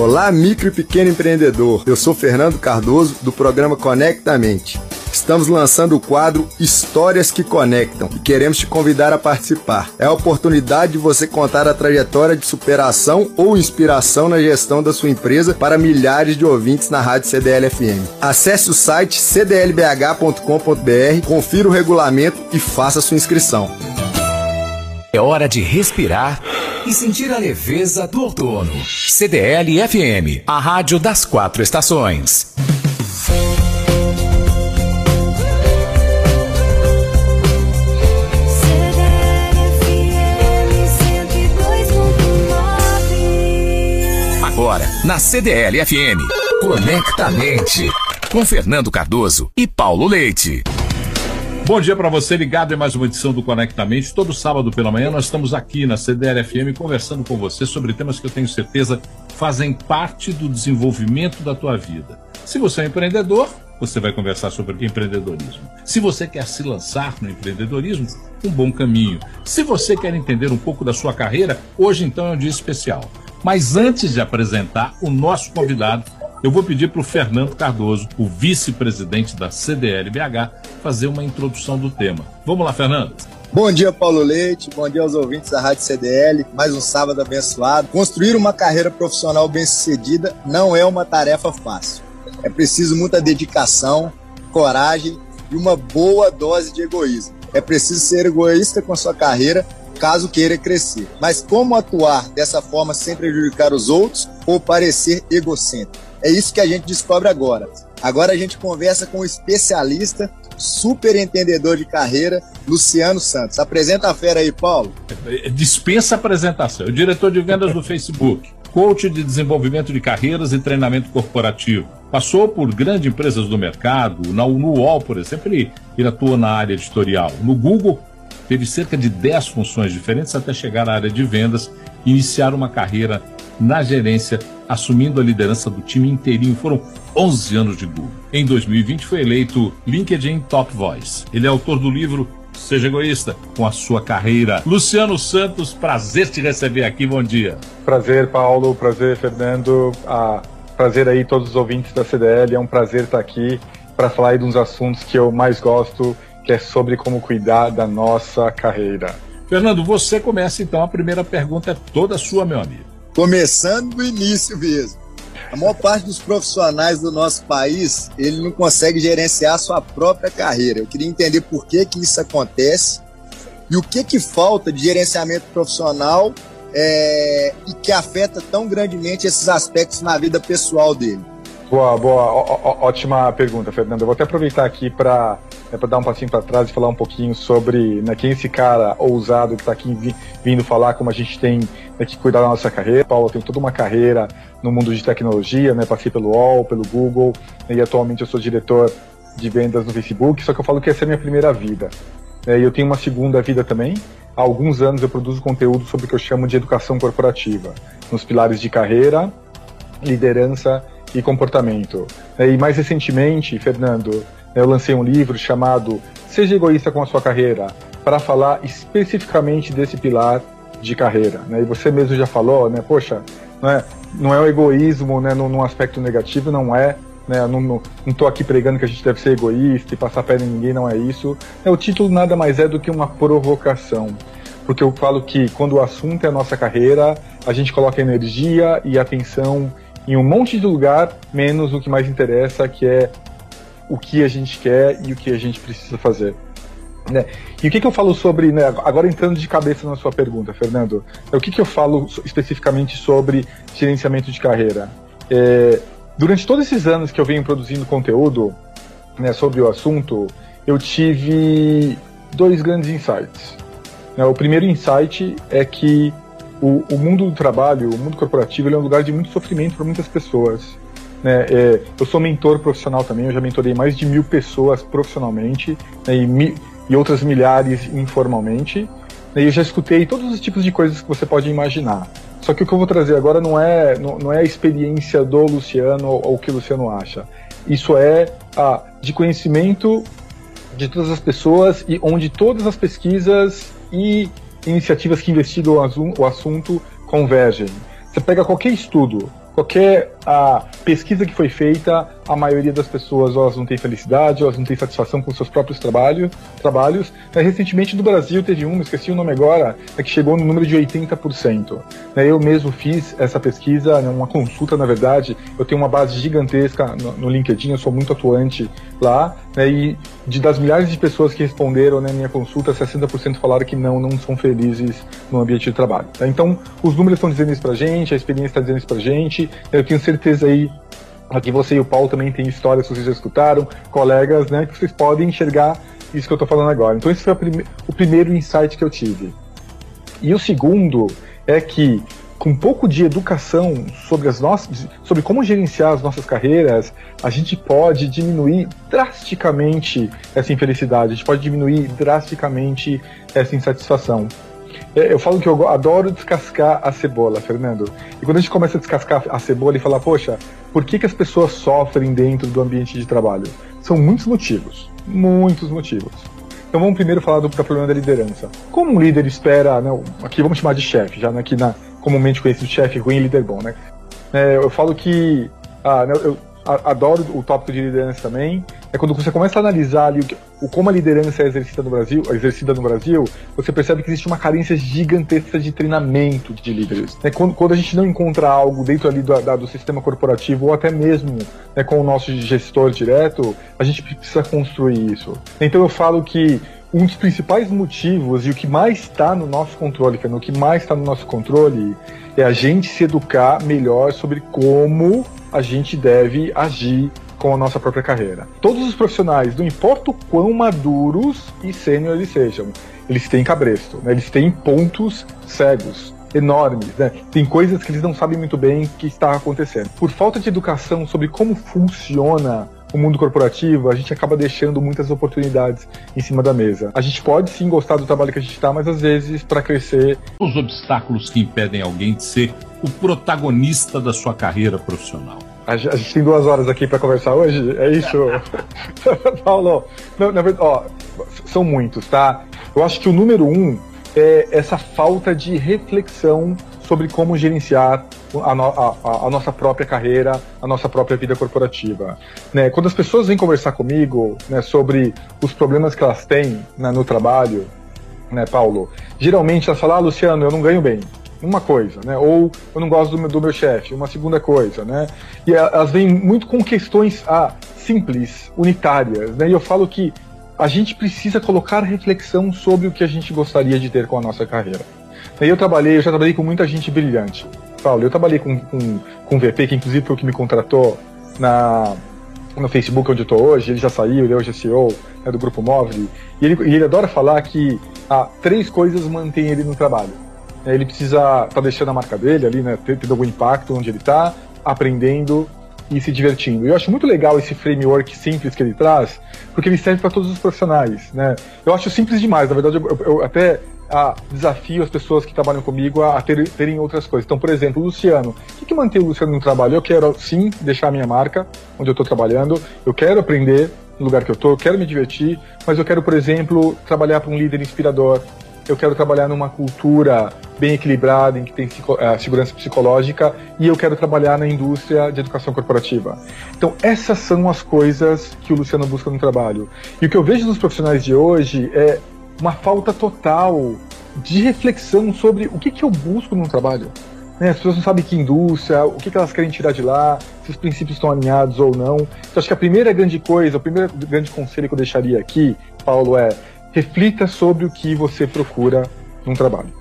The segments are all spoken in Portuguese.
Olá, micro e pequeno empreendedor. Eu sou Fernando Cardoso do programa Conectamente. Estamos lançando o quadro Histórias que Conectam e queremos te convidar a participar. É a oportunidade de você contar a trajetória de superação ou inspiração na gestão da sua empresa para milhares de ouvintes na Rádio CDL FM. Acesse o site cdlbh.com.br, confira o regulamento e faça sua inscrição. É hora de respirar e sentir a leveza do outono. CDL FM, a rádio das quatro estações. Agora, na CDL FM, Conectamente, com Fernando Cardoso e Paulo Leite. Bom dia para você ligado em mais uma edição do Conectamente. Todo sábado pela manhã nós estamos aqui na CDL-FM conversando com você sobre temas que eu tenho certeza fazem parte do desenvolvimento da tua vida. Se você é empreendedor, você vai conversar sobre empreendedorismo. Se você quer se lançar no empreendedorismo, um bom caminho. Se você quer entender um pouco da sua carreira, hoje então é um dia especial. Mas antes de apresentar o nosso convidado, eu vou pedir para o Fernando Cardoso, o vice-presidente da CDL-BH, fazer uma introdução do tema. Vamos lá, Fernando. Bom dia, Paulo Leite. Bom dia aos ouvintes da Rádio CDL. Mais um sábado abençoado. Construir uma carreira profissional bem-sucedida não é uma tarefa fácil. É preciso muita dedicação, coragem e uma boa dose de egoísmo. É preciso ser egoísta com a sua carreira caso queira crescer. Mas como atuar dessa forma sem prejudicar os outros ou parecer egocêntrico? É isso que a gente descobre agora. Agora a gente conversa com um especialista, super entendedor de carreira, Luciano Santos. Apresenta a fera aí, Paulo. Dispensa apresentação. O diretor de vendas do Facebook, coach de desenvolvimento de carreiras e treinamento corporativo. Passou por grandes empresas do mercado, na, UOL, por exemplo, ele, ele atua na área editorial. No Google, teve cerca de 10 funções diferentes até chegar à área de vendas e iniciar uma carreira na gerência, assumindo a liderança do time inteirinho. Foram 11 anos de Google. Em 2020 foi eleito LinkedIn Top Voice. Ele é autor do livro Seja Egoísta com a sua carreira. Luciano Santos, prazer te receber aqui. Bom dia. Prazer, Paulo. Prazer, Fernando. Ah, prazer aí todos os ouvintes da CDL. É um prazer estar aqui para falar aí de uns assuntos que eu mais gosto, que é sobre como cuidar da nossa carreira. Fernando, você começa então. A primeira pergunta é toda sua, meu amigo começando do início mesmo. A maior parte dos profissionais do nosso país, ele não consegue gerenciar a sua própria carreira. Eu queria entender por que, que isso acontece e o que, que falta de gerenciamento profissional é, e que afeta tão grandemente esses aspectos na vida pessoal dele. Boa, boa, ó, ó, ótima pergunta, Fernando. Eu vou até aproveitar aqui para é, dar um passinho para trás e falar um pouquinho sobre né, quem é esse cara ousado que está aqui vi, vindo falar como a gente tem né, que cuidar da nossa carreira. Paulo tem toda uma carreira no mundo de tecnologia, né, passei pelo UOL, pelo Google, né, e atualmente eu sou diretor de vendas no Facebook, só que eu falo que essa é a minha primeira vida. É, eu tenho uma segunda vida também. Há alguns anos eu produzo conteúdo sobre o que eu chamo de educação corporativa, nos pilares de carreira, liderança e comportamento. É, e mais recentemente, Fernando, eu lancei um livro chamado Seja Egoísta com a Sua Carreira, para falar especificamente desse pilar de carreira. Né? E você mesmo já falou, né? Poxa, não é, não é o egoísmo né, num, num aspecto negativo, não é. Né? Não estou aqui pregando que a gente deve ser egoísta e passar perna em ninguém, não é isso. É, o título nada mais é do que uma provocação. Porque eu falo que quando o assunto é a nossa carreira, a gente coloca energia e atenção em um monte de lugar, menos o que mais interessa, que é o que a gente quer e o que a gente precisa fazer. Né? E o que, que eu falo sobre, né, agora entrando de cabeça na sua pergunta, Fernando, é o que, que eu falo especificamente sobre gerenciamento de carreira? É, durante todos esses anos que eu venho produzindo conteúdo né, sobre o assunto, eu tive dois grandes insights. Né, o primeiro insight é que o, o mundo do trabalho, o mundo corporativo, é um lugar de muito sofrimento para muitas pessoas. Né? É, eu sou mentor profissional também, eu já mentorei mais de mil pessoas profissionalmente né, e, mi, e, outras milhares informalmente. Né, e eu já escutei todos os tipos de coisas que você pode imaginar. Só que o que eu vou trazer agora não é, não, não é a experiência do Luciano ou, o que o Luciano acha. Isso é a, de conhecimento de todas as pessoas e onde todas as pesquisas e iniciativas que investigam o assunto convergem. Você pega qualquer estudo, qualquer a pesquisa que foi feita, a maioria das pessoas elas não tem felicidade, elas não têm satisfação com seus próprios trabalho, trabalhos. Né, recentemente no Brasil teve um, esqueci o nome agora, é que chegou no número de 80%. Né, eu mesmo fiz essa pesquisa, né, uma consulta na verdade, eu tenho uma base gigantesca no, no LinkedIn, eu sou muito atuante lá, né, e de, das milhares de pessoas que responderam na né, minha consulta, 60% falaram que não, não são felizes no ambiente de trabalho. Tá? Então, os números estão dizendo isso pra gente, a experiência está dizendo isso pra gente, eu tenho certeza aí Aqui você e o Paulo também tem histórias que vocês já escutaram, colegas, né, que vocês podem enxergar isso que eu estou falando agora. Então esse foi prime o primeiro insight que eu tive. E o segundo é que com um pouco de educação sobre as nossas, sobre como gerenciar as nossas carreiras, a gente pode diminuir drasticamente essa infelicidade, a gente pode diminuir drasticamente essa insatisfação. É, eu falo que eu adoro descascar a cebola, Fernando. E quando a gente começa a descascar a cebola e falar, poxa, por que, que as pessoas sofrem dentro do ambiente de trabalho? São muitos motivos. Muitos motivos. Então vamos primeiro falar do, do problema da liderança. Como um líder espera, né, aqui vamos chamar de chefe, já né, aqui na comumente conhecido chefe ruim e líder bom, né? É, eu falo que ah, né, eu, adoro o tópico de liderança também. É quando você começa a analisar ali o, o, como a liderança é exercida no Brasil, exercida no Brasil, você percebe que existe uma carência gigantesca de treinamento de líderes. É quando, quando, a gente não encontra algo dentro ali do, da, do sistema corporativo ou até mesmo né, com o nosso gestor direto, a gente precisa construir isso. Então eu falo que um dos principais motivos e o que mais está no nosso controle, que é no que mais está no nosso controle, é a gente se educar melhor sobre como a gente deve agir com a nossa própria carreira. Todos os profissionais, não importa o quão maduros e sênior eles sejam, eles têm cabresto, né? eles têm pontos cegos enormes, né? Tem coisas que eles não sabem muito bem que está acontecendo. Por falta de educação sobre como funciona o mundo corporativo, a gente acaba deixando muitas oportunidades em cima da mesa. A gente pode sim gostar do trabalho que a gente está, mas às vezes para crescer. Os obstáculos que impedem alguém de ser o protagonista da sua carreira profissional. A gente tem duas horas aqui para conversar hoje, é isso? Paulo, não, na verdade, ó, são muitos, tá? Eu acho que o número um é essa falta de reflexão sobre como gerenciar a, no, a, a, nossa própria carreira, a nossa própria vida corporativa. Né? Quando as pessoas vêm conversar comigo né, sobre os problemas que elas têm né, no trabalho, né, Paulo, geralmente elas falam, ah, Luciano, eu não ganho bem. Uma coisa, né? Ou eu não gosto do meu, do meu chefe, uma segunda coisa, né? E elas vêm muito com questões ah, simples, unitárias, né? E eu falo que a gente precisa colocar reflexão sobre o que a gente gostaria de ter com a nossa carreira. E eu trabalhei, eu já trabalhei com muita gente brilhante. Paulo, eu trabalhei com, com, com o VP, que inclusive foi o que me contratou na, no Facebook onde eu estou hoje, ele já saiu, ele é hoje é CEO né, do Grupo Móvel, e ele, ele adora falar que ah, três coisas mantêm ele no trabalho. É, ele precisa estar tá deixando a marca dele ali, né, ter algum impacto onde ele está, aprendendo e se divertindo. Eu acho muito legal esse framework simples que ele traz, porque ele serve para todos os profissionais, né? Eu acho simples demais, na verdade eu, eu até a, desafio as pessoas que trabalham comigo a, a ter, terem outras coisas. Então, por exemplo, o Luciano. O que, que mantém o Luciano no trabalho? Eu quero, sim, deixar a minha marca onde eu estou trabalhando. Eu quero aprender no lugar que eu estou, eu quero me divertir, mas eu quero, por exemplo, trabalhar para um líder inspirador. Eu quero trabalhar numa cultura bem equilibrada, em que tem uh, segurança psicológica, e eu quero trabalhar na indústria de educação corporativa. Então, essas são as coisas que o Luciano busca no trabalho. E o que eu vejo nos profissionais de hoje é uma falta total de reflexão sobre o que, que eu busco no trabalho. Né? As pessoas não sabem que indústria, o que, que elas querem tirar de lá, se os princípios estão alinhados ou não. Então, acho que a primeira grande coisa, o primeiro grande conselho que eu deixaria aqui, Paulo, é reflita sobre o que você procura num trabalho.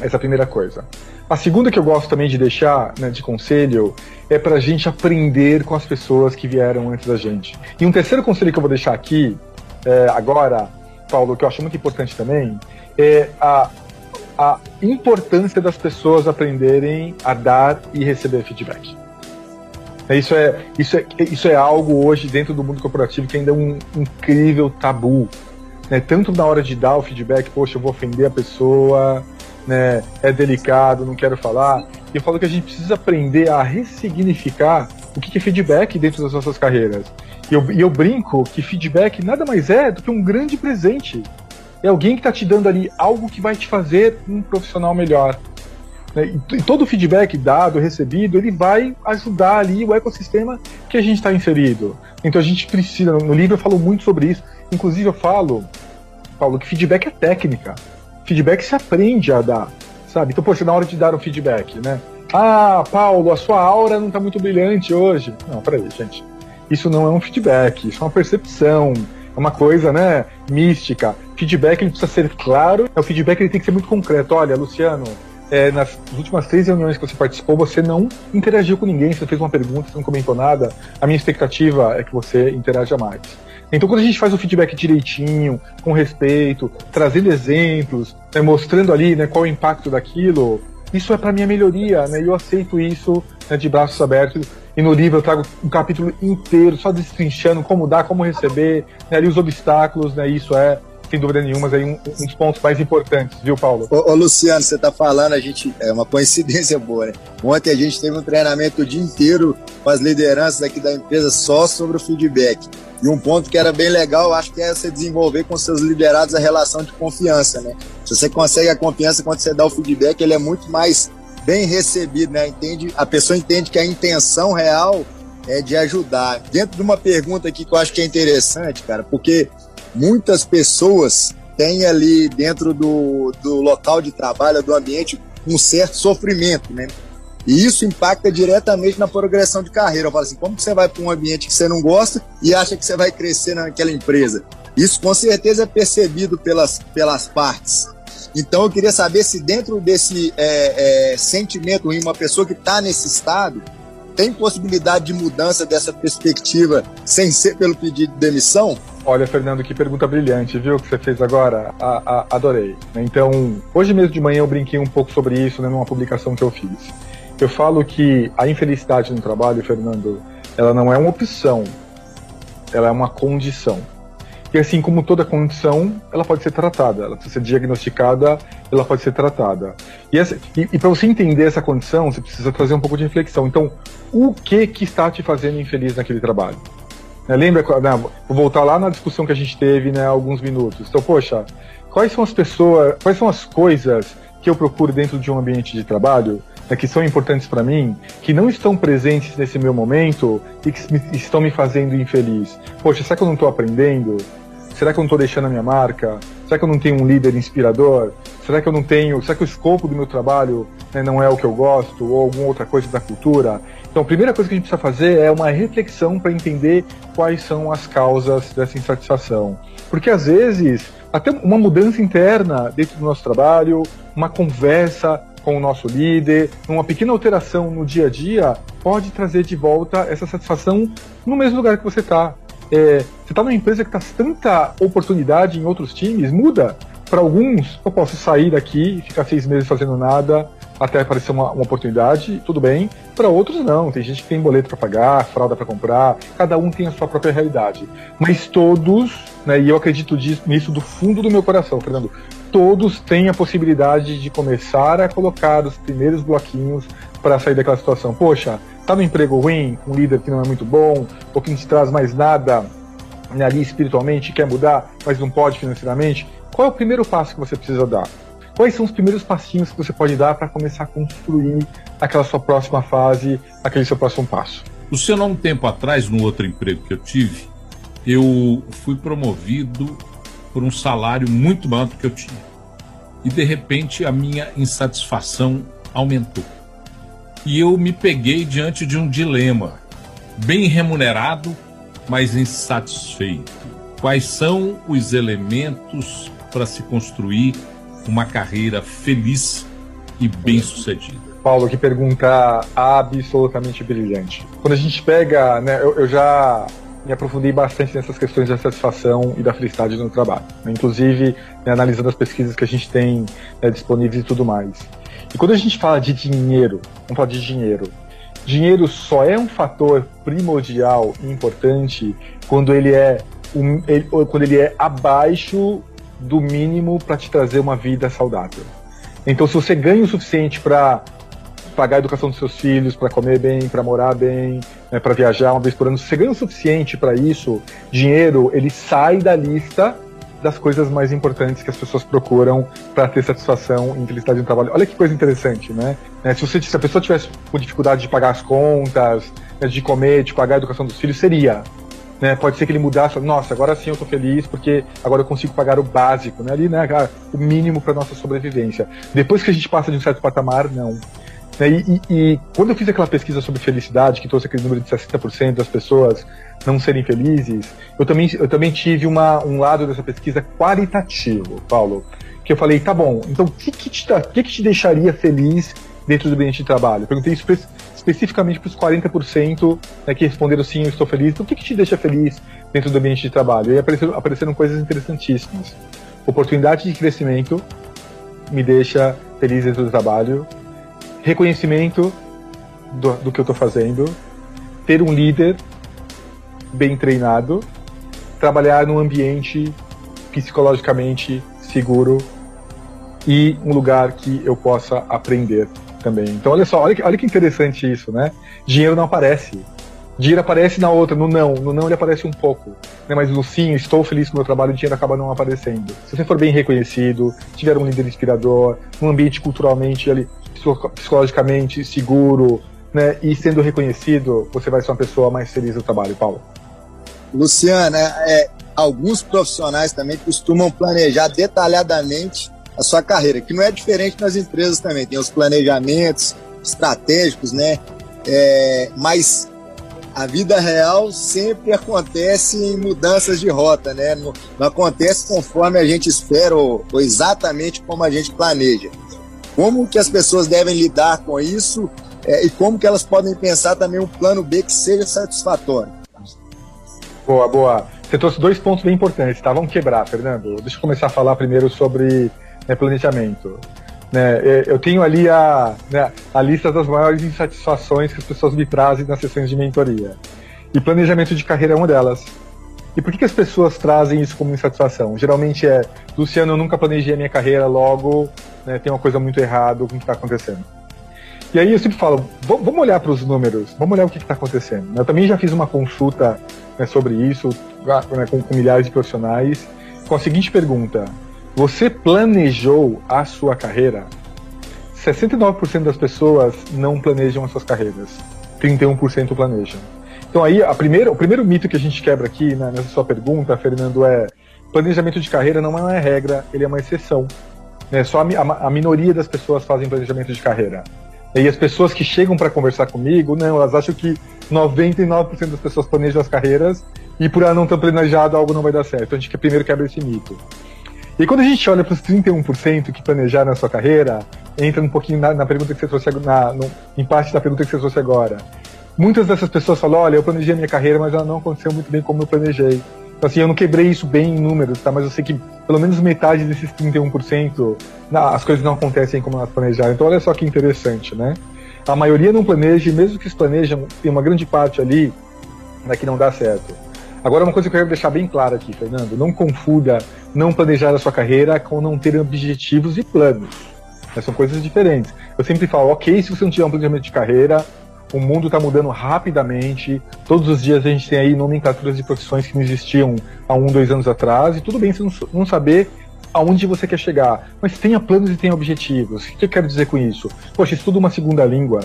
Essa é a primeira coisa. A segunda que eu gosto também de deixar né, de conselho é para a gente aprender com as pessoas que vieram antes da gente. E um terceiro conselho que eu vou deixar aqui é, agora Paulo, que eu acho muito importante também, é a, a importância das pessoas aprenderem a dar e receber feedback. Isso é, isso, é, isso é algo hoje dentro do mundo corporativo que ainda é um incrível tabu. Né? Tanto na hora de dar o feedback, poxa, eu vou ofender a pessoa, né? é delicado, não quero falar. E eu falo que a gente precisa aprender a ressignificar o que é feedback dentro das nossas carreiras. E eu, eu brinco que feedback nada mais é do que um grande presente. É alguém que está te dando ali algo que vai te fazer um profissional melhor. Né? E todo feedback dado, recebido, ele vai ajudar ali o ecossistema que a gente está inserido. Então a gente precisa, no livro eu falo muito sobre isso, inclusive eu falo, Paulo, que feedback é técnica. Feedback se aprende a dar, sabe? Então, poxa, na hora de dar um feedback, né? Ah, Paulo, a sua aura não está muito brilhante hoje. Não, peraí, gente. Isso não é um feedback, isso é uma percepção, é uma coisa, né, mística. Feedback ele precisa ser claro, é o feedback ele tem que ser muito concreto. Olha, Luciano, é, nas últimas três reuniões que você participou, você não interagiu com ninguém, você fez uma pergunta, você não comentou nada. A minha expectativa é que você interaja mais. Então, quando a gente faz o feedback direitinho, com respeito, trazendo exemplos, né, mostrando ali né, qual é o impacto daquilo, isso é para minha melhoria, né? E eu aceito isso né, de braços abertos. E no livro eu trago um capítulo inteiro só destrinchando como dar, como receber, né, ali os obstáculos, né? Isso é sem dúvida nenhuma, aí um, um, dos pontos mais importantes, viu, Paulo? Ô, ô, Luciano, você tá falando, a gente. É uma coincidência boa, né? Ontem a gente teve um treinamento o dia inteiro com as lideranças aqui da empresa só sobre o feedback. E um ponto que era bem legal, acho que é você desenvolver com seus liderados a relação de confiança, né? Se você consegue a confiança quando você dá o feedback, ele é muito mais bem recebido, né? Entende? A pessoa entende que a intenção real é de ajudar. Dentro de uma pergunta aqui que eu acho que é interessante, cara, porque muitas pessoas têm ali dentro do, do local de trabalho, do ambiente, um certo sofrimento, né? E isso impacta diretamente na progressão de carreira. Eu falo assim, como que você vai para um ambiente que você não gosta e acha que você vai crescer naquela empresa? Isso com certeza é percebido pelas, pelas partes. Então eu queria saber se dentro desse é, é, sentimento ruim, uma pessoa que está nesse estado, tem possibilidade de mudança dessa perspectiva sem ser pelo pedido de demissão? Olha, Fernando, que pergunta brilhante, viu, que você fez agora? A, a, adorei. Então, hoje mesmo de manhã eu brinquei um pouco sobre isso né, numa publicação que eu fiz. Eu falo que a infelicidade no trabalho, Fernando, ela não é uma opção, ela é uma condição. E assim como toda condição, ela pode ser tratada, ela precisa ser diagnosticada, ela pode ser tratada. E, e, e para você entender essa condição, você precisa trazer um pouco de reflexão. Então, o que que está te fazendo infeliz naquele trabalho? Né, lembra, né, vou voltar lá na discussão que a gente teve né, há alguns minutos. Então, poxa, quais são as pessoas, quais são as coisas que eu procuro dentro de um ambiente de trabalho né, que são importantes para mim, que não estão presentes nesse meu momento e que me, estão me fazendo infeliz? Poxa, será que eu não estou aprendendo? Será que eu não estou deixando a minha marca? Será que eu não tenho um líder inspirador? Será que eu não tenho? Será que o escopo do meu trabalho né, não é o que eu gosto ou alguma outra coisa da cultura? Então, a primeira coisa que a gente precisa fazer é uma reflexão para entender quais são as causas dessa insatisfação. Porque às vezes, até uma mudança interna dentro do nosso trabalho, uma conversa com o nosso líder, uma pequena alteração no dia a dia pode trazer de volta essa satisfação no mesmo lugar que você está. É, você está numa empresa que está tanta oportunidade em outros times, muda. Para alguns, eu posso sair daqui e ficar seis meses fazendo nada até aparecer uma, uma oportunidade, tudo bem. Para outros, não. Tem gente que tem boleto para pagar, fralda para comprar, cada um tem a sua própria realidade. Mas todos, né, e eu acredito nisso do fundo do meu coração, Fernando, todos têm a possibilidade de começar a colocar os primeiros bloquinhos para sair daquela situação. Poxa, tá no emprego ruim, um líder que não é muito bom, ou que não te traz mais nada né, ali espiritualmente, quer mudar, mas não pode financeiramente. Qual é o primeiro passo que você precisa dar? Quais são os primeiros passinhos que você pode dar para começar a construir aquela sua próxima fase, aquele seu próximo passo? Luciano, há um tempo atrás, no outro emprego que eu tive, eu fui promovido por um salário muito maior do que eu tinha. E de repente a minha insatisfação aumentou. E eu me peguei diante de um dilema: bem remunerado, mas insatisfeito. Quais são os elementos para se construir uma carreira feliz e bem-sucedida? Paulo, que pergunta absolutamente brilhante. Quando a gente pega, né, eu, eu já me aprofundei bastante nessas questões da satisfação e da felicidade no trabalho. Né? Inclusive, né, analisando as pesquisas que a gente tem né, disponíveis e tudo mais. E quando a gente fala de dinheiro, vamos falar de dinheiro. Dinheiro só é um fator primordial e importante quando ele é, um, ele, quando ele é abaixo do mínimo para te trazer uma vida saudável. Então, se você ganha o suficiente para pagar a educação dos seus filhos, para comer bem, para morar bem, né, para viajar uma vez por ano, se você ganha o suficiente para isso, dinheiro ele sai da lista das coisas mais importantes que as pessoas procuram para ter satisfação e felicidade no trabalho. Olha que coisa interessante, né? É, se, você, se a pessoa tivesse com dificuldade de pagar as contas, né, de comer, de pagar a educação dos filhos, seria. Né? Pode ser que ele mudasse, nossa, agora sim eu estou feliz porque agora eu consigo pagar o básico, né? Ali, né, o mínimo para nossa sobrevivência. Depois que a gente passa de um certo patamar, não. Né? E, e, e, quando eu fiz aquela pesquisa sobre felicidade, que trouxe aquele número de 60% das pessoas não serem felizes, eu também, eu também tive uma, um lado dessa pesquisa qualitativo, Paulo. Que eu falei, tá bom, então o que, que, te, que, que te deixaria feliz dentro do ambiente de trabalho? Perguntei espe especificamente para os 40% né, que responderam sim, eu estou feliz. Então, o que, que te deixa feliz dentro do ambiente de trabalho? E apareceram, apareceram coisas interessantíssimas. Oportunidade de crescimento me deixa feliz dentro do trabalho reconhecimento do, do que eu estou fazendo, ter um líder bem treinado, trabalhar num ambiente psicologicamente seguro e um lugar que eu possa aprender também. Então, olha só, olha que, olha que interessante isso, né? Dinheiro não aparece. Dinheiro aparece na outra, no não. No não ele aparece um pouco. Né? Mas no sim, estou feliz com o meu trabalho, o dinheiro acaba não aparecendo. Se você for bem reconhecido, tiver um líder inspirador, um ambiente culturalmente ali, psicologicamente seguro, né, e sendo reconhecido, você vai ser uma pessoa mais feliz no trabalho, Paulo. Luciana, é, alguns profissionais também costumam planejar detalhadamente a sua carreira, que não é diferente nas empresas também. Tem os planejamentos estratégicos, né? É, mas a vida real sempre acontece em mudanças de rota, né? Não, não acontece conforme a gente espera ou, ou exatamente como a gente planeja. Como que as pessoas devem lidar com isso é, e como que elas podem pensar também um plano B que seja satisfatório? Boa, boa. Você trouxe dois pontos bem importantes, tá? Vamos quebrar, Fernando. Deixa eu começar a falar primeiro sobre né, planejamento. Né, é, eu tenho ali a, né, a lista das maiores insatisfações que as pessoas me trazem nas sessões de mentoria. E planejamento de carreira é uma delas. E por que, que as pessoas trazem isso como insatisfação? Geralmente é, Luciano, eu nunca planejei a minha carreira, logo né, tem uma coisa muito errada com o que está acontecendo. E aí eu sempre falo, vamos olhar para os números, vamos olhar o que está acontecendo. Eu também já fiz uma consulta né, sobre isso né, com, com milhares de profissionais, com a seguinte pergunta: Você planejou a sua carreira? 69% das pessoas não planejam as suas carreiras, 31% planejam. Então aí a primeira, o primeiro mito que a gente quebra aqui né, nessa sua pergunta, Fernando, é planejamento de carreira não é uma regra, ele é uma exceção. Né? Só a, a, a minoria das pessoas fazem planejamento de carreira. E as pessoas que chegam para conversar comigo, não, elas acham que 99% das pessoas planejam as carreiras e por ela não ter planejado algo não vai dar certo. Então a gente primeiro quebra esse mito. E quando a gente olha para os 31% que planejaram a sua carreira, entra um pouquinho na, na pergunta que você trouxe na, no, em parte da pergunta que você trouxe agora muitas dessas pessoas falam, olha, eu planejei a minha carreira, mas ela não aconteceu muito bem como eu planejei. Então, assim, eu não quebrei isso bem em números, tá? Mas eu sei que pelo menos metade desses 31%, as coisas não acontecem como elas planejaram. Então, olha só que interessante, né? A maioria não planeja, e mesmo que se planejam, tem uma grande parte ali né, que não dá certo. Agora, uma coisa que eu quero deixar bem clara aqui, Fernando, não confunda não planejar a sua carreira com não ter objetivos e planos. Né? São coisas diferentes. Eu sempre falo, ok, se você não tiver um planejamento de carreira, o mundo está mudando rapidamente. Todos os dias a gente tem aí nomenclaturas de profissões que não existiam há um, dois anos atrás. E tudo bem você não, não saber aonde você quer chegar, mas tenha planos e tenha objetivos. O que eu quero dizer com isso? Poxa, estudo uma segunda língua.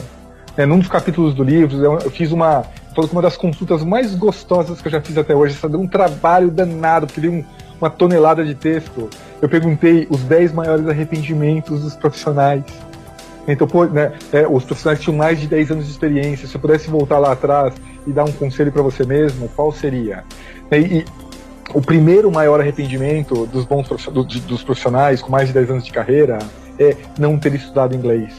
É, num dos capítulos do livro, eu fiz uma. Foi uma das consultas mais gostosas que eu já fiz até hoje. Isso deu um trabalho danado, porque deu um, uma tonelada de texto. Eu perguntei os 10 maiores arrependimentos dos profissionais então, pô, né, é, os profissionais tinham mais de 10 anos de experiência. Se eu pudesse voltar lá atrás e dar um conselho para você mesmo, qual seria? E, e, o primeiro maior arrependimento dos bons dos profissionais com mais de 10 anos de carreira é não ter estudado inglês.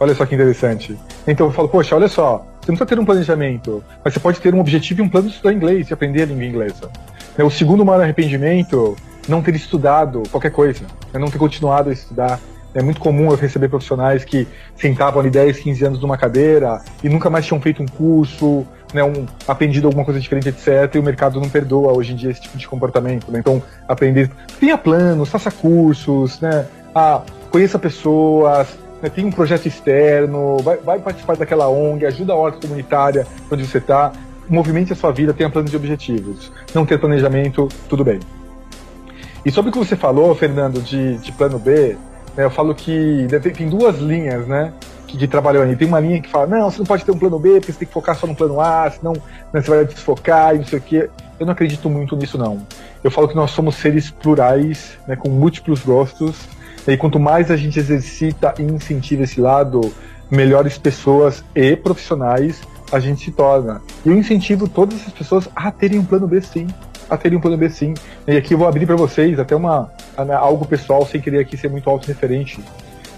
Olha só que interessante. Então eu falo, poxa, olha só, você não precisa ter um planejamento, mas você pode ter um objetivo e um plano de estudar inglês e aprender a língua inglesa. O segundo maior arrependimento, não ter estudado qualquer coisa, é não ter continuado a estudar. É muito comum eu receber profissionais que sentavam ali 10, 15 anos numa cadeira e nunca mais tinham feito um curso, né, um, aprendido alguma coisa diferente, etc. E o mercado não perdoa hoje em dia esse tipo de comportamento. Né? Então, aprender. Tenha planos, faça cursos, né? Ah, conheça pessoas, né, tem um projeto externo, vai, vai, participar daquela ONG, ajuda a horta comunitária onde você está, movimente a sua vida, tenha planos de objetivos. Não ter planejamento, tudo bem. E sobre o que você falou, Fernando, de, de plano B, né, eu falo que tem duas linhas, né? Que, que trabalham aí. Tem uma linha que fala, não, você não pode ter um plano B, porque você tem que focar só no plano A, senão né, você vai desfocar e não sei o quê. Eu não acredito muito nisso, não. Eu falo que nós somos seres plurais, né, com múltiplos gostos, e quanto mais a gente exercita e incentiva esse lado, melhores pessoas e profissionais a gente se torna. E eu incentivo todas as pessoas a terem um plano B sim. A terem um plano B sim. E aqui eu vou abrir para vocês até uma né, algo pessoal, sem querer aqui ser muito auto-referente.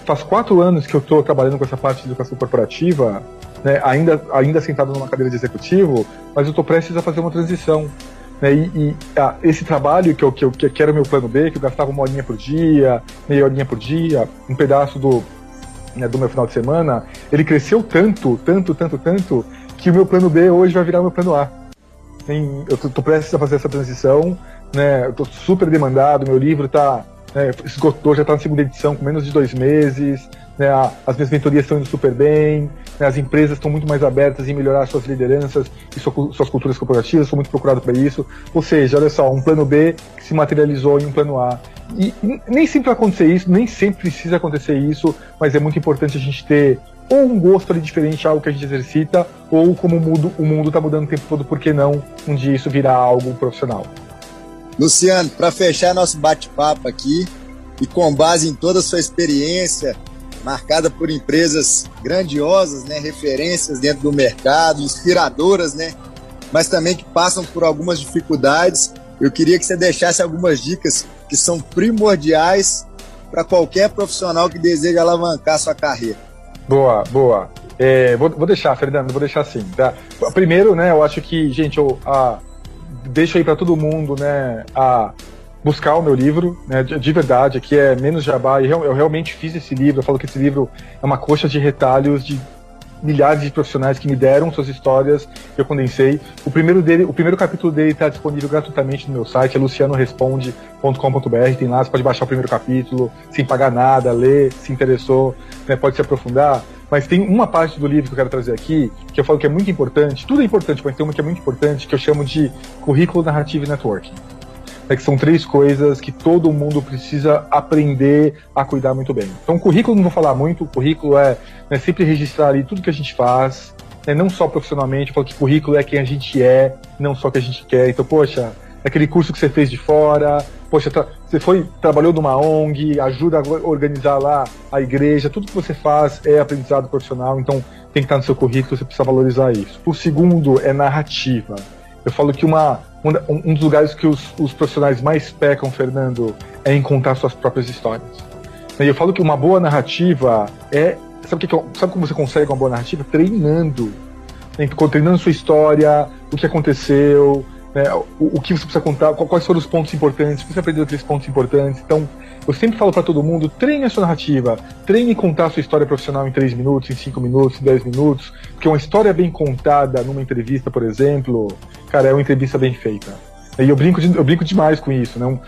Faz quatro anos que eu estou trabalhando com essa parte de educação corporativa, né, ainda, ainda sentado numa cadeira de executivo, mas eu estou prestes a fazer uma transição. Né, e, e ah, esse trabalho que eu, que, eu, que era o meu plano B, que eu gastava uma horinha por dia, meia horinha por dia, um pedaço do, né, do meu final de semana, ele cresceu tanto, tanto, tanto, tanto, que o meu plano B hoje vai virar o meu plano A. Eu estou prestes a fazer essa transição, né, eu estou super demandado, meu livro está né, esgotou, já está na segunda edição com menos de dois meses, né, as minhas mentorias estão indo super bem, né, as empresas estão muito mais abertas em melhorar suas lideranças e suas culturas corporativas, sou muito procurado para isso. Ou seja, olha só, um plano B que se materializou em um plano A. E, e nem sempre vai acontecer isso, nem sempre precisa acontecer isso, mas é muito importante a gente ter ou um gosto ali diferente, algo que a gente exercita, ou como o mundo, o mundo está mudando o tempo todo, por que não um dia isso virar algo profissional? Luciano, para fechar nosso bate-papo aqui, e com base em toda a sua experiência, marcada por empresas grandiosas, né, referências dentro do mercado, inspiradoras, né, mas também que passam por algumas dificuldades. Eu queria que você deixasse algumas dicas que são primordiais para qualquer profissional que deseja alavancar sua carreira. Boa, boa. É, vou, vou, deixar, Fernando, vou deixar assim. Tá? Primeiro, né, eu acho que, gente, eu, a, deixo aí para todo mundo, né, a buscar o meu livro, né, de, de, verdade, aqui é menos jabá, eu, eu, realmente fiz esse livro, eu falo que esse livro é uma coxa de retalhos de milhares de profissionais que me deram suas histórias, eu condensei. O primeiro dele, o primeiro capítulo dele está disponível gratuitamente no meu site, é lucianoresponde.com.br, tem lá, você pode baixar o primeiro capítulo, sem pagar nada, ler, se interessou, né, pode se aprofundar. Mas tem uma parte do livro que eu quero trazer aqui, que eu falo que é muito importante, tudo é importante, mas tem uma que é muito importante, que eu chamo de currículo narrativo e networking. É que são três coisas que todo mundo precisa aprender a cuidar muito bem. Então, currículo não vou falar muito, currículo é né, sempre registrar ali tudo que a gente faz, né, não só profissionalmente, eu falo que currículo é quem a gente é, não só o que a gente quer. Então, poxa, aquele curso que você fez de fora, poxa, você foi, trabalhou numa ONG, ajuda a organizar lá a igreja, tudo que você faz é aprendizado profissional, então tem que estar no seu currículo, você precisa valorizar isso. O segundo é narrativa. Eu falo que uma, um, dos lugares que os, os, profissionais mais pecam, Fernando, é em contar suas próprias histórias. E eu falo que uma boa narrativa é. Sabe, que, sabe como você consegue uma boa narrativa? Treinando. Né? Treinando sua história, o que aconteceu, né, o, o, que você precisa contar, quais foram os pontos importantes, o que você aprendeu aqueles pontos importantes. Então, eu sempre falo para todo mundo: treine a sua narrativa, treine contar a sua história profissional em 3 minutos, em 5 minutos, em 10 minutos, porque uma história bem contada numa entrevista, por exemplo, cara, é uma entrevista bem feita. E eu brinco, de, eu brinco demais com isso, né? Um,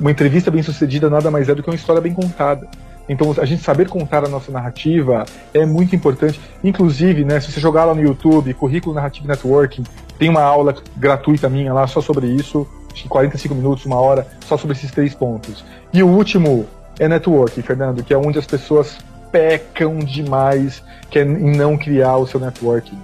uma entrevista bem sucedida nada mais é do que uma história bem contada. Então, a gente saber contar a nossa narrativa é muito importante. Inclusive, né, se você jogar lá no YouTube, Currículo Narrativo Networking, tem uma aula gratuita minha lá só sobre isso, 45 minutos, uma hora, só sobre esses três pontos. E o último é networking, Fernando, que é onde as pessoas pecam demais, que é em não criar o seu networking.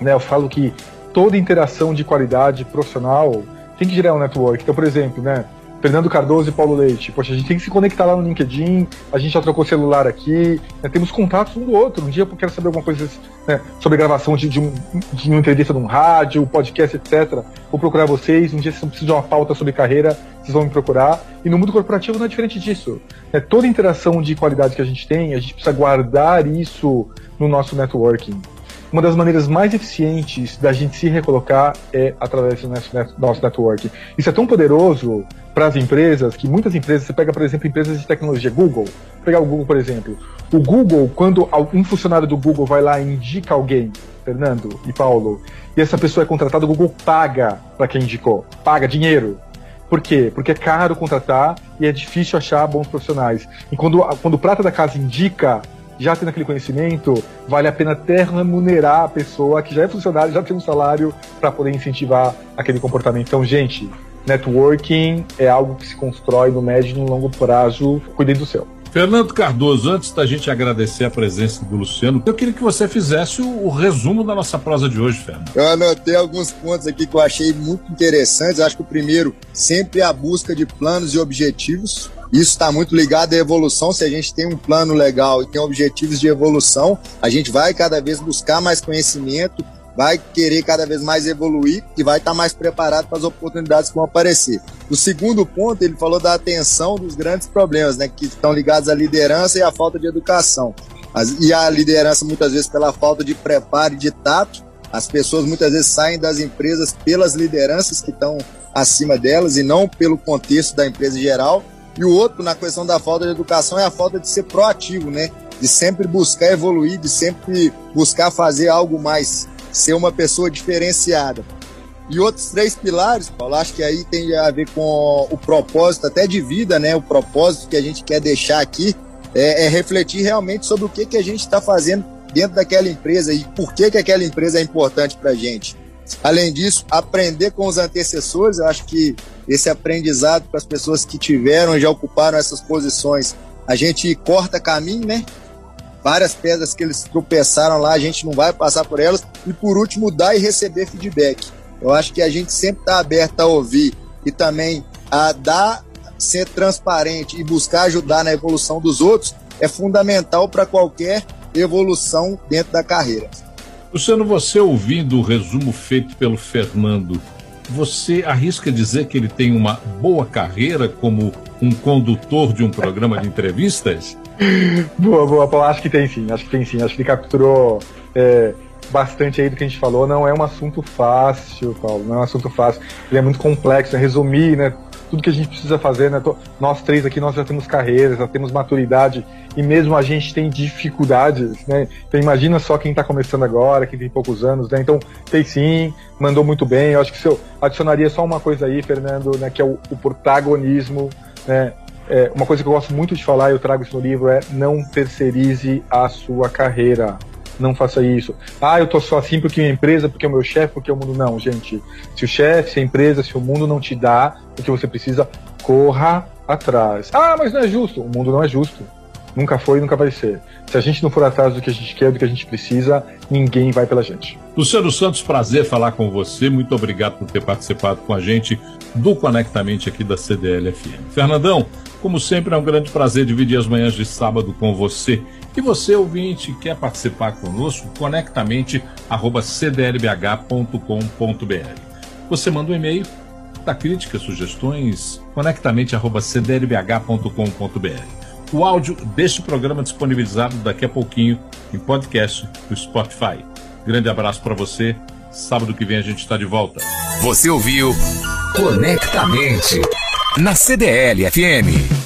Né, eu falo que toda interação de qualidade profissional tem que gerar um network. Então, por exemplo, né, Fernando Cardoso e Paulo Leite. Poxa, a gente tem que se conectar lá no LinkedIn, a gente já trocou celular aqui, né, temos contatos um do outro. Um dia eu quero saber alguma coisa né, sobre gravação de, de, um, de uma entrevista num rádio, podcast, etc. Vou procurar vocês. Um dia vocês precisam de uma pauta sobre carreira, vocês vão me procurar. E no mundo corporativo não é diferente disso. É, toda interação de qualidade que a gente tem, a gente precisa guardar isso no nosso networking uma das maneiras mais eficientes da gente se recolocar é através do nosso, nosso network. Isso é tão poderoso para as empresas que muitas empresas, você pega, por exemplo, empresas de tecnologia, Google, Vou pegar o Google, por exemplo. O Google, quando um funcionário do Google vai lá e indica alguém, Fernando e Paulo, e essa pessoa é contratada, o Google paga para quem indicou, paga dinheiro. Por quê? Porque é caro contratar e é difícil achar bons profissionais. E quando, quando o prata da casa indica já tendo aquele conhecimento, vale a pena até remunerar a pessoa que já é funcionário, já tem um salário, para poder incentivar aquele comportamento. Então, gente, networking é algo que se constrói no médio e no longo prazo. Cuide do seu. Fernando Cardoso, antes da gente agradecer a presença do Luciano, eu queria que você fizesse o, o, resumo da nossa prosa de hoje, Fernando. Eu anotei alguns pontos aqui que eu achei muito interessantes. Eu acho que o primeiro, sempre a busca de planos e objetivos. Isso está muito ligado à evolução. Se a gente tem um plano legal e tem objetivos de evolução, a gente vai cada vez buscar mais conhecimento, vai querer cada vez mais evoluir e vai estar mais preparado para as oportunidades que vão aparecer. O segundo ponto, ele falou da atenção dos grandes problemas, né, que estão ligados à liderança e à falta de educação. As, e a liderança, muitas vezes, pela falta de preparo e de tato, as pessoas muitas vezes saem das empresas pelas lideranças que estão acima delas e não pelo contexto da empresa em geral. E o outro, na questão da falta de educação, é a falta de ser proativo, né? De sempre buscar evoluir, de sempre buscar fazer algo mais ser uma pessoa diferenciada. E outros três pilares, Paulo, acho que aí tem a ver com o propósito até de vida, né? O propósito que a gente quer deixar aqui é, é refletir realmente sobre o que, que a gente está fazendo dentro daquela empresa e por que, que aquela empresa é importante para a gente. Além disso, aprender com os antecessores, eu acho que esse aprendizado para as pessoas que tiveram e já ocuparam essas posições, a gente corta caminho, né? Várias pedras que eles tropeçaram lá, a gente não vai passar por elas. E por último, dar e receber feedback. Eu acho que a gente sempre está aberto a ouvir e também a dar, ser transparente e buscar ajudar na evolução dos outros é fundamental para qualquer evolução dentro da carreira. Luciano, você ouvindo o resumo feito pelo Fernando, você arrisca dizer que ele tem uma boa carreira como um condutor de um programa de entrevistas? Boa, boa, Paulo. Acho que tem sim, acho que tem sim. Acho que ele capturou é, bastante aí do que a gente falou. Não é um assunto fácil, Paulo. Não é um assunto fácil. Ele é muito complexo, é resumir, né? Tudo que a gente precisa fazer, né? Nós três aqui, nós já temos carreiras, já temos maturidade e mesmo a gente tem dificuldades, né? Então imagina só quem está começando agora, quem tem poucos anos, né? Então tem sim, mandou muito bem. Eu acho que se eu adicionaria só uma coisa aí, Fernando, né? Que é o, o protagonismo, né? É, uma coisa que eu gosto muito de falar e eu trago isso no livro é não terceirize a sua carreira. Não faça isso. Ah, eu tô só assim porque a empresa, porque é o meu chefe, porque é o mundo. Não, gente. Se o chefe, se a empresa, se o mundo não te dá o que você precisa, corra atrás. Ah, mas não é justo. O mundo não é justo. Nunca foi e nunca vai ser. Se a gente não for atrás do que a gente quer, do que a gente precisa, ninguém vai pela gente. Luciano Santos, prazer falar com você. Muito obrigado por ter participado com a gente do Conectamente aqui da CDL FM. Fernandão, como sempre, é um grande prazer dividir as manhãs de sábado com você. E você, ouvinte, quer participar conosco? conectamente.cdlbh.com.br. Você manda um e-mail, dá críticas, sugestões, conectamente.cdlbh.com.br. O áudio deste programa disponibilizado daqui a pouquinho em podcast do Spotify. Grande abraço para você. Sábado que vem a gente está de volta. Você ouviu Conectamente na CDL FM.